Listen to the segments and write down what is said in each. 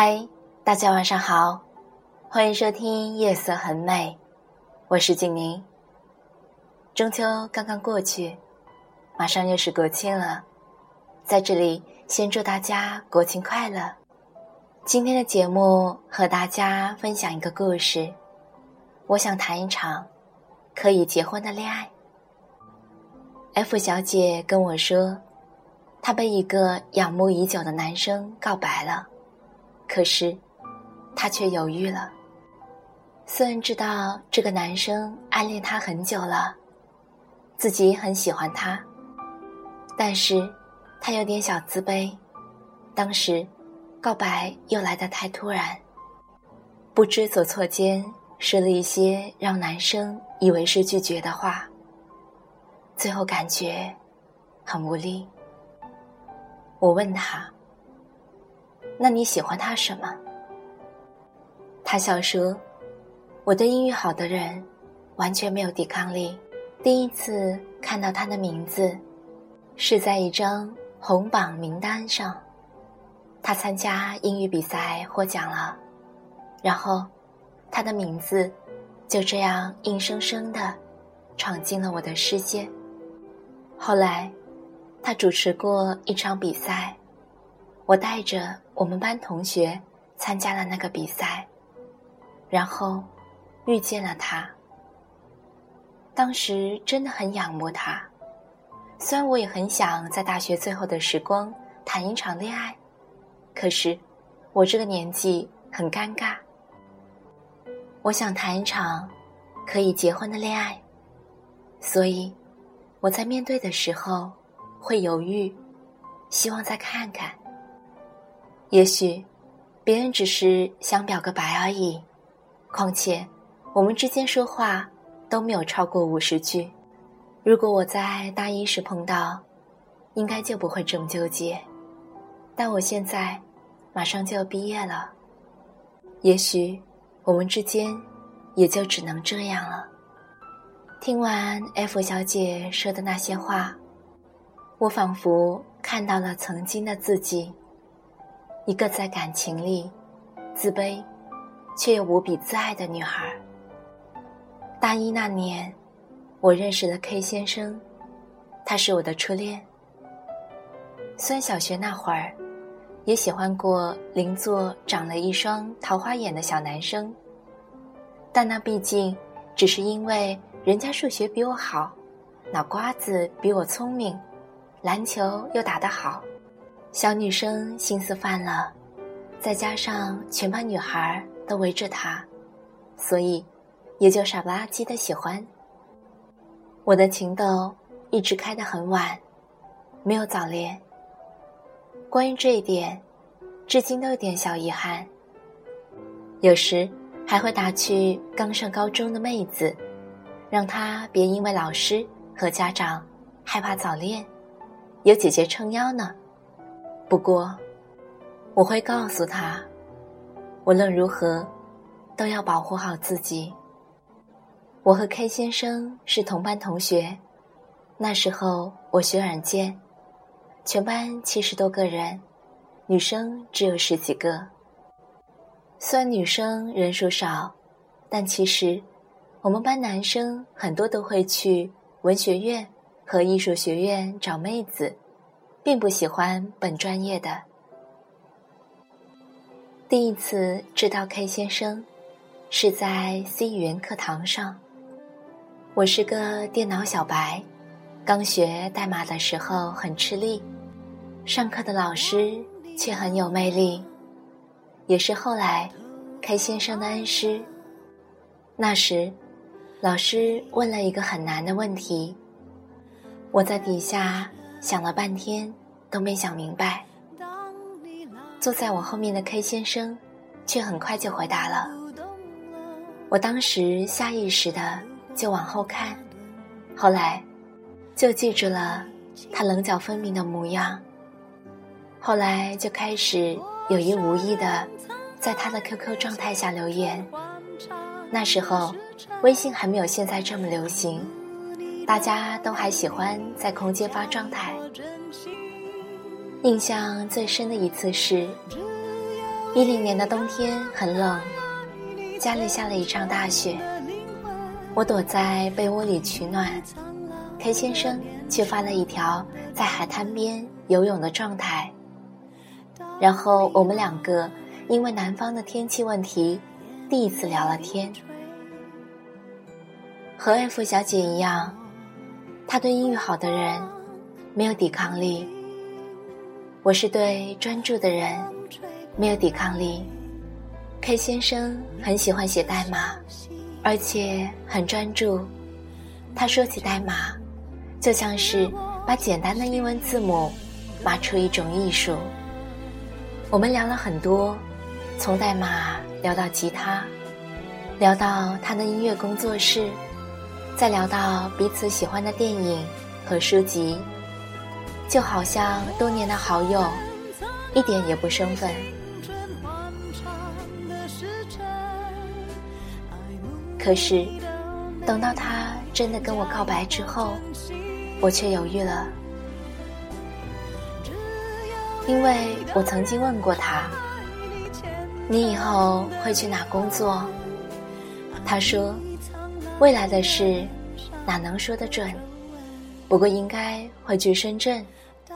嗨，大家晚上好，欢迎收听《夜色很美》，我是景宁。中秋刚刚过去，马上又是国庆了，在这里先祝大家国庆快乐。今天的节目和大家分享一个故事，我想谈一场可以结婚的恋爱。F 小姐跟我说，她被一个仰慕已久的男生告白了。可是，他却犹豫了。虽然知道这个男生暗恋他很久了，自己很喜欢他，但是他有点小自卑。当时，告白又来得太突然，不知所措间说了一些让男生以为是拒绝的话，最后感觉很无力。我问他。那你喜欢他什么？他笑说：“我对英语好的人完全没有抵抗力。第一次看到他的名字，是在一张红榜名单上，他参加英语比赛获奖了，然后他的名字就这样硬生生的闯进了我的世界。后来，他主持过一场比赛。”我带着我们班同学参加了那个比赛，然后遇见了他。当时真的很仰慕他，虽然我也很想在大学最后的时光谈一场恋爱，可是我这个年纪很尴尬。我想谈一场可以结婚的恋爱，所以我在面对的时候会犹豫，希望再看看。也许，别人只是想表个白而已。况且，我们之间说话都没有超过五十句。如果我在大一时碰到，应该就不会这么纠结。但我现在马上就要毕业了，也许我们之间也就只能这样了。听完 F 小姐说的那些话，我仿佛看到了曾经的自己。一个在感情里自卑，却又无比自爱的女孩。大一那年，我认识了 K 先生，他是我的初恋。虽然小学那会儿，也喜欢过邻座长了一双桃花眼的小男生，但那毕竟只是因为人家数学比我好，脑瓜子比我聪明，篮球又打得好。小女生心思泛了，再加上全班女孩都围着她，所以也就傻不拉几的喜欢。我的情窦一直开得很晚，没有早恋。关于这一点，至今都有点小遗憾。有时还会打趣刚上高中的妹子，让她别因为老师和家长害怕早恋，有姐姐撑腰呢。不过，我会告诉他，无论如何都要保护好自己。我和 K 先生是同班同学，那时候我学软件，全班七十多个人，女生只有十几个。虽然女生人数少，但其实我们班男生很多都会去文学院和艺术学院找妹子。并不喜欢本专业的。第一次知道 K 先生，是在 C 语言课堂上。我是个电脑小白，刚学代码的时候很吃力，上课的老师却很有魅力，也是后来 K 先生的恩师。那时，老师问了一个很难的问题，我在底下。想了半天都没想明白，坐在我后面的 K 先生却很快就回答了。我当时下意识的就往后看，后来就记住了他棱角分明的模样。后来就开始有意无意的在他的 QQ 状态下留言。那时候微信还没有现在这么流行。大家都还喜欢在空间发状态。印象最深的一次是，一零年的冬天很冷，家里下了一场大雪，我躲在被窝里取暖，K 先生却发了一条在海滩边游泳的状态。然后我们两个因为南方的天气问题，第一次聊了天。和 F 小姐一样，他对英语好的人没有抵抗力。我是对专注的人没有抵抗力。K 先生很喜欢写代码，而且很专注。他说起代码，就像是把简单的英文字母码出一种艺术。我们聊了很多，从代码聊到吉他，聊到他的音乐工作室。再聊到彼此喜欢的电影和书籍，就好像多年的好友，一点也不生分。可是，等到他真的跟我告白之后，我却犹豫了，因为我曾经问过他：“你以后会去哪工作？”他说。未来的事，哪能说得准？不过应该会去深圳，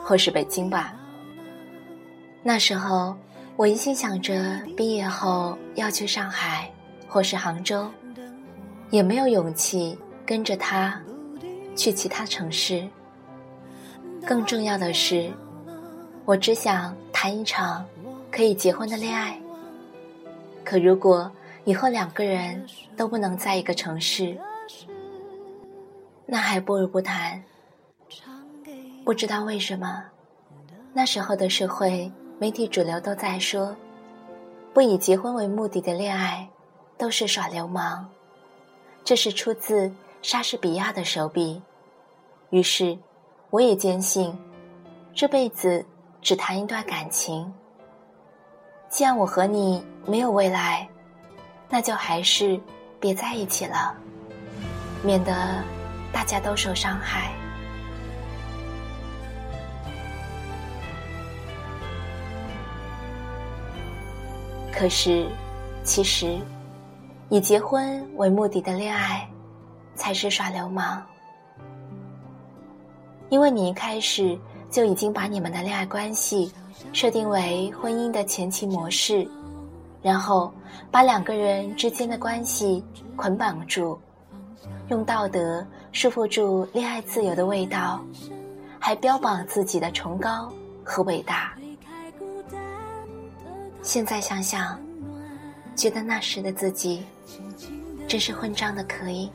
或是北京吧。那时候，我一心想着毕业后要去上海，或是杭州，也没有勇气跟着他去其他城市。更重要的是，我只想谈一场可以结婚的恋爱。可如果……以后两个人都不能在一个城市，那还不如不谈。不知道为什么，那时候的社会媒体主流都在说，不以结婚为目的的恋爱都是耍流氓。这是出自莎士比亚的手笔。于是，我也坚信，这辈子只谈一段感情。既然我和你没有未来。那就还是别在一起了，免得大家都受伤害。可是，其实以结婚为目的的恋爱才是耍流氓，因为你一开始就已经把你们的恋爱关系设定为婚姻的前期模式。然后把两个人之间的关系捆绑住，用道德束缚住恋爱自由的味道，还标榜自己的崇高和伟大。现在想想，觉得那时的自己真是混账的可以。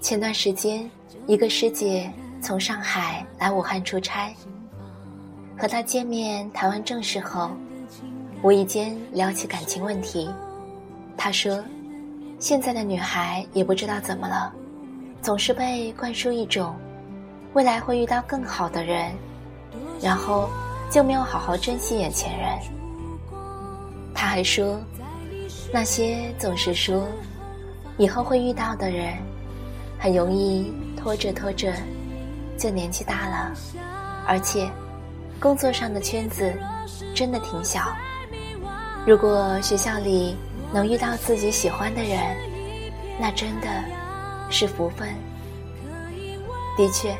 前段时间，一个师姐从上海来武汉出差，和她见面谈完正事后。无意间聊起感情问题，他说：“现在的女孩也不知道怎么了，总是被灌输一种未来会遇到更好的人，然后就没有好好珍惜眼前人。”他还说：“那些总是说以后会遇到的人，很容易拖着拖着就年纪大了，而且工作上的圈子真的挺小。”如果学校里能遇到自己喜欢的人，那真的是福分。的确，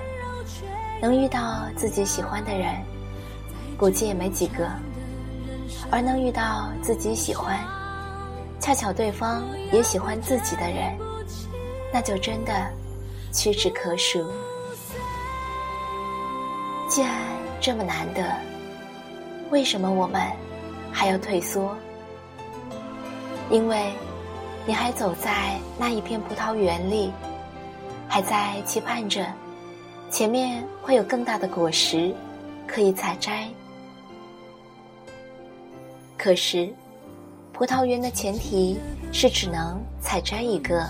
能遇到自己喜欢的人，估计也没几个；而能遇到自己喜欢，恰巧对方也喜欢自己的人，那就真的屈指可数。既然这么难得，为什么我们？还要退缩，因为你还走在那一片葡萄园里，还在期盼着前面会有更大的果实可以采摘。可是，葡萄园的前提是只能采摘一个，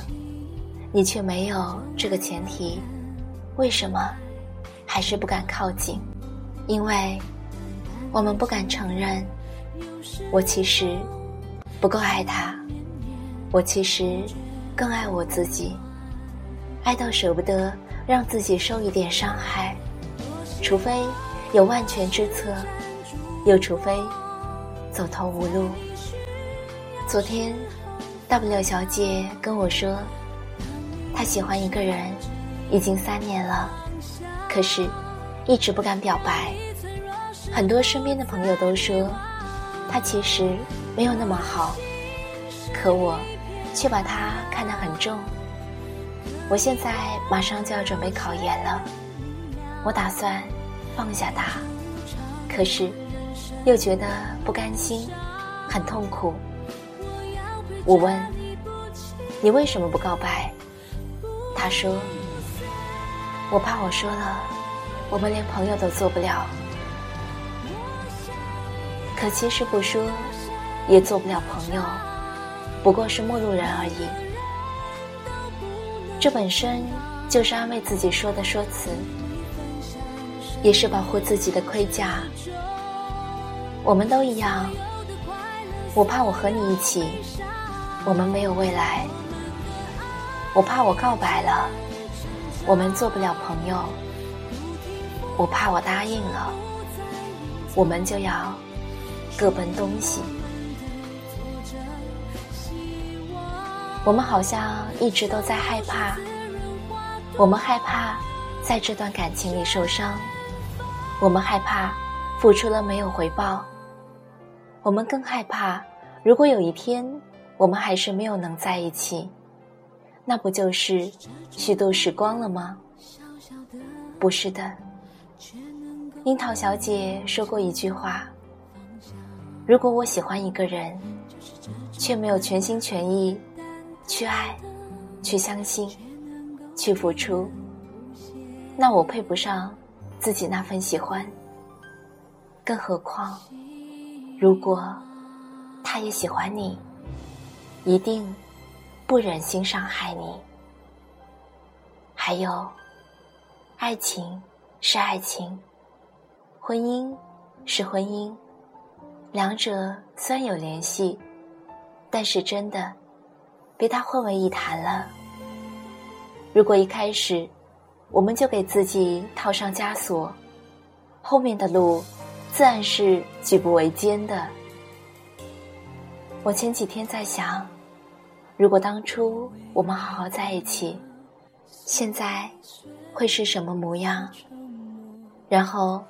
你却没有这个前提，为什么还是不敢靠近？因为我们不敢承认。我其实不够爱他，我其实更爱我自己，爱到舍不得让自己受一点伤害，除非有万全之策，又除非走投无路。昨天，W 小姐跟我说，她喜欢一个人已经三年了，可是一直不敢表白。很多身边的朋友都说，他其实没有那么好，可我却把他看得很重。我现在马上就要准备考研了，我打算放下他，可是又觉得不甘心，很痛苦。我问：“你为什么不告白？”他说：“我怕我说了，我们连朋友都做不了。可其实不说，也做不了朋友，不过是陌路人而已。”这本身就是安慰自己说的说辞，也是保护自己的盔甲。我们都一样，我怕我和你一起，我们没有未来；我怕我告白了，我们做不了朋友；我怕我答应了，我们就要各奔东西。我们好像一直都在害怕，我们害怕在这段感情里受伤，我们害怕付出了没有回报，我们更害怕，如果有一天我们还是没有能在一起，那不就是虚度时光了吗？不是的，樱桃小姐说过一句话：如果我喜欢一个人，却没有全心全意。去爱，去相信，去付出。那我配不上自己那份喜欢。更何况，如果他也喜欢你，一定不忍心伤害你。还有，爱情是爱情，婚姻是婚姻，两者虽然有联系，但是真的。别它混为一谈了。如果一开始我们就给自己套上枷锁，后面的路自然是举步维艰的。我前几天在想，如果当初我们好好在一起，现在会是什么模样？然后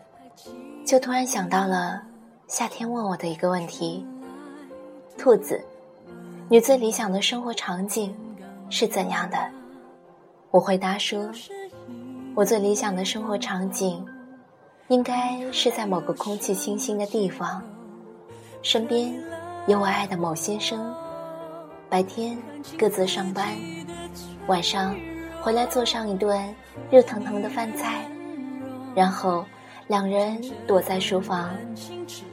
就突然想到了夏天问我的一个问题：兔子。你最理想的生活场景是怎样的？我回答说，我最理想的生活场景，应该是在某个空气清新的地方，身边有我爱的某先生，白天各自上班，晚上回来做上一顿热腾腾的饭菜，然后两人躲在书房，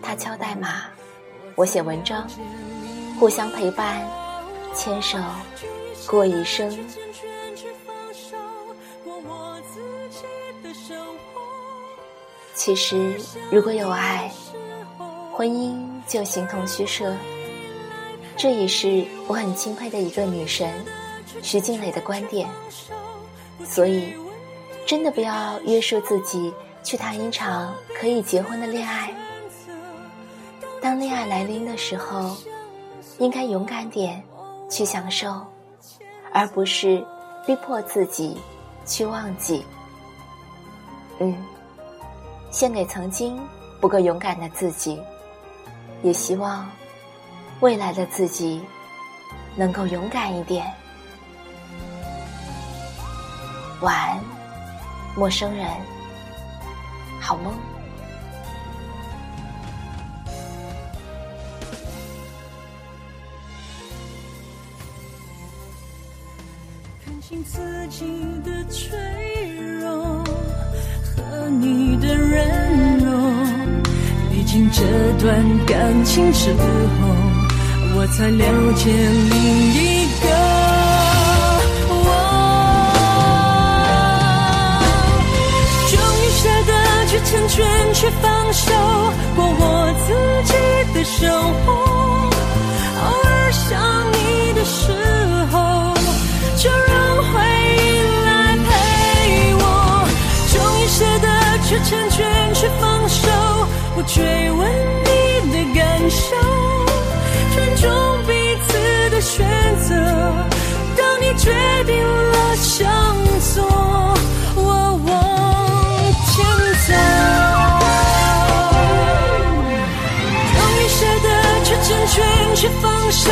他敲代码，我写文章。互相陪伴，牵手过一生。其实，如果有爱，婚姻就形同虚设。这也是我很钦佩的一个女神徐静蕾的观点。所以，真的不要约束自己去谈一场可以结婚的恋爱。当恋爱来临的时候。应该勇敢点，去享受，而不是逼迫自己去忘记。嗯，献给曾经不够勇敢的自己，也希望未来的自己能够勇敢一点。晚安，陌生人，好梦。清自己的脆弱和你的软弱，历经这段感情之后，我才了解另一成全，去放手，过我自己的生活。偶尔想你的时候。就让回忆来陪我，终于舍得去成全，去放手，不追问放手